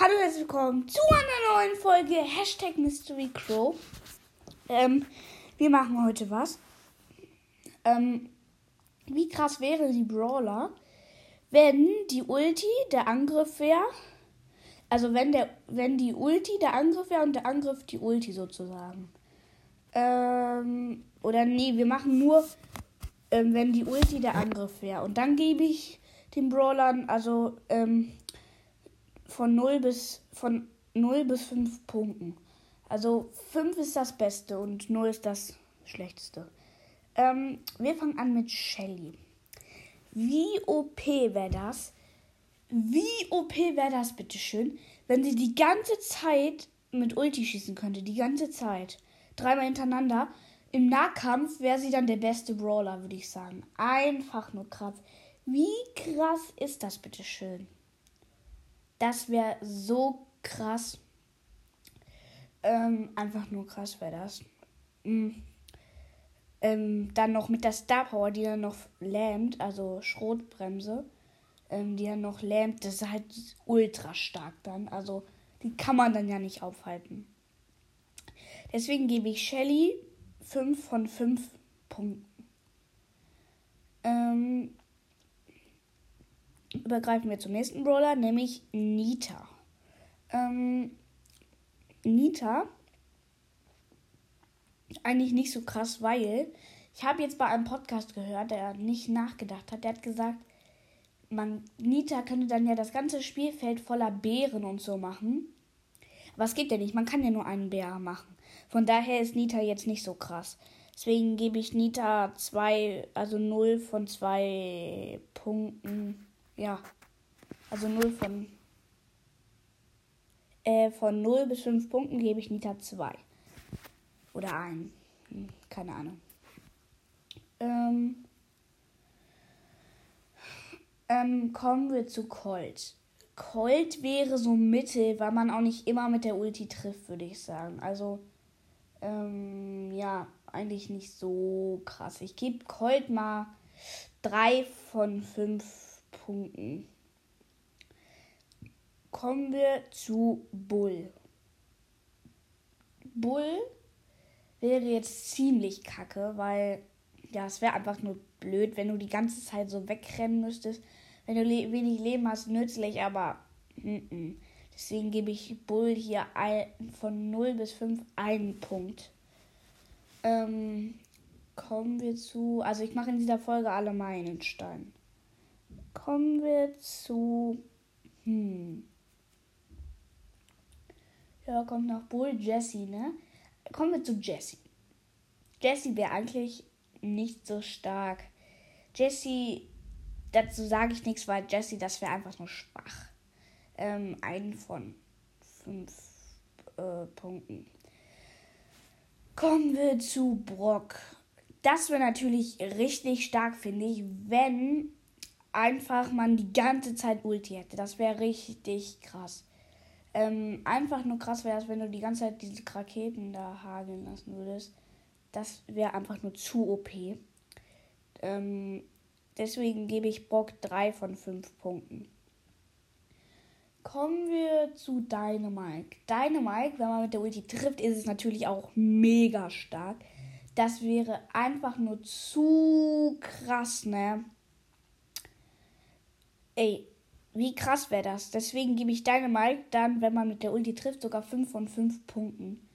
Hallo und herzlich willkommen zu einer neuen Folge Hashtag Mystery Crow. Ähm, wir machen heute was. Ähm, wie krass wäre die Brawler, wenn die Ulti der Angriff wäre. Also wenn der, wenn die Ulti der Angriff wäre und der Angriff die Ulti sozusagen. Ähm, oder nee, wir machen nur, ähm, wenn die Ulti der Angriff wäre. Und dann gebe ich den Brawlern, also ähm, von 0 bis von 0 bis 5 Punkten. Also 5 ist das Beste und 0 ist das Schlechteste. Ähm, wir fangen an mit Shelly. Wie OP wäre das? Wie OP wäre das, bitteschön, wenn sie die ganze Zeit mit Ulti schießen könnte? Die ganze Zeit. Dreimal hintereinander. Im Nahkampf wäre sie dann der beste Brawler, würde ich sagen. Einfach nur krass. Wie krass ist das, bitteschön? Das wäre so krass. Ähm, einfach nur krass wäre das. Mhm. Ähm, dann noch mit der Star Power, die dann noch lähmt, also Schrotbremse, ähm, die dann noch lähmt, das ist halt ultra stark dann. Also die kann man dann ja nicht aufhalten. Deswegen gebe ich Shelly 5 von 5 Punkten. Ähm, übergreifen wir zum nächsten Brawler, nämlich Nita. Ähm, Nita eigentlich nicht so krass, weil ich habe jetzt bei einem Podcast gehört, der nicht nachgedacht hat. Der hat gesagt, man Nita könnte dann ja das ganze Spielfeld voller Bären und so machen. Aber es geht ja nicht, man kann ja nur einen Bär machen. Von daher ist Nita jetzt nicht so krass. Deswegen gebe ich Nita 2, also 0 von 2 Punkten. Ja. Also 0 von. Äh, von 0 bis 5 Punkten gebe ich Nita 2. Oder 1. Hm, keine Ahnung. Ähm, ähm, kommen wir zu Colt. Colt wäre so mittel, weil man auch nicht immer mit der Ulti trifft, würde ich sagen. Also, ähm, ja, eigentlich nicht so krass. Ich gebe Colt mal 3 von 5 Punkten. Kommen wir zu Bull. Bull wäre jetzt ziemlich kacke, weil ja, es wäre einfach nur blöd, wenn du die ganze Zeit so wegrennen müsstest. Wenn du le wenig Leben hast, nützlich, aber n -n. deswegen gebe ich Bull hier ein, von 0 bis 5 einen Punkt. Ähm, kommen wir zu, also ich mache in dieser Folge alle Meilensteine kommen wir zu. Hm. Ja, kommt noch Bull Jesse, ne? Kommen wir zu Jesse. Jesse wäre eigentlich nicht so stark. Jesse, dazu sage ich nichts, weil Jesse, das wäre einfach nur schwach. Ähm, einen von fünf äh, Punkten. Kommen wir zu Brock. Das wäre natürlich richtig stark, finde ich, wenn einfach man die ganze Zeit Ulti hätte. Das wäre richtig krass. Ähm, einfach nur krass wäre es, wenn du die ganze Zeit diese Raketen da hageln lassen würdest. Das wäre einfach nur zu OP. Ähm, deswegen gebe ich Brock 3 von 5 Punkten. Kommen wir zu Dynamite. Dynamite, wenn man mit der Ulti trifft, ist es natürlich auch mega stark. Das wäre einfach nur zu krass, ne? Ey, wie krass wäre das? Deswegen gebe ich Dynamite dann, wenn man mit der Ulti trifft, sogar 5 von 5 Punkten.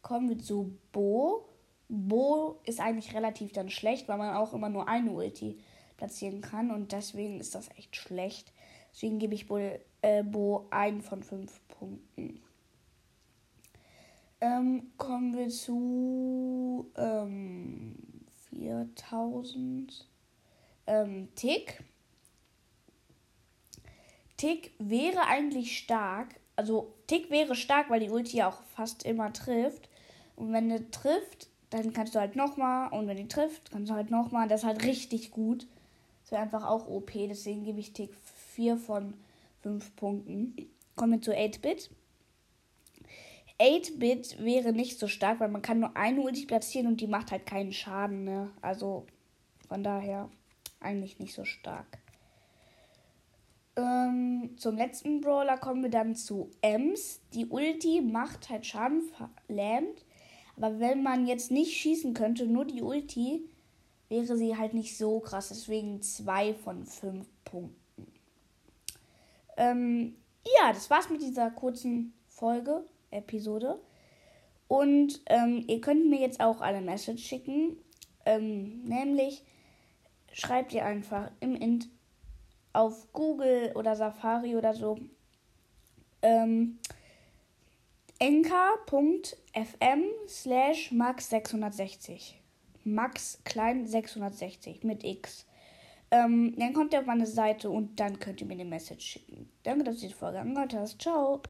Kommen wir zu Bo. Bo ist eigentlich relativ dann schlecht, weil man auch immer nur eine Ulti platzieren kann und deswegen ist das echt schlecht. Deswegen gebe ich Bo, äh, Bo 1 von 5 Punkten. Ähm, kommen wir zu ähm, 4000. Ähm, Tick. Tick wäre eigentlich stark. Also Tick wäre stark, weil die Ulti ja auch fast immer trifft. Und wenn er trifft, dann kannst du halt nochmal. Und wenn die trifft, kannst du halt nochmal. Das ist halt richtig gut. Das wäre einfach auch OP. Deswegen gebe ich Tick 4 von 5 Punkten. Kommen wir zu 8-Bit. 8-Bit wäre nicht so stark, weil man kann nur eine Ulti platzieren und die macht halt keinen Schaden. Ne? Also von daher eigentlich nicht so stark. Ähm, zum letzten Brawler kommen wir dann zu Ems. Die Ulti macht halt Schaden verlähmt. Aber wenn man jetzt nicht schießen könnte, nur die Ulti, wäre sie halt nicht so krass. Deswegen zwei von fünf Punkten. Ähm, ja, das war's mit dieser kurzen Folge, Episode. Und ähm, ihr könnt mir jetzt auch eine Message schicken. Ähm, nämlich schreibt ihr einfach im Int auf Google oder Safari oder so ähm, enka.fm slash max 660. Max klein 660 mit X. Ähm, dann kommt ihr auf meine Seite und dann könnt ihr mir eine Message schicken. Danke, dass ihr die Folge angehört hast. Ciao.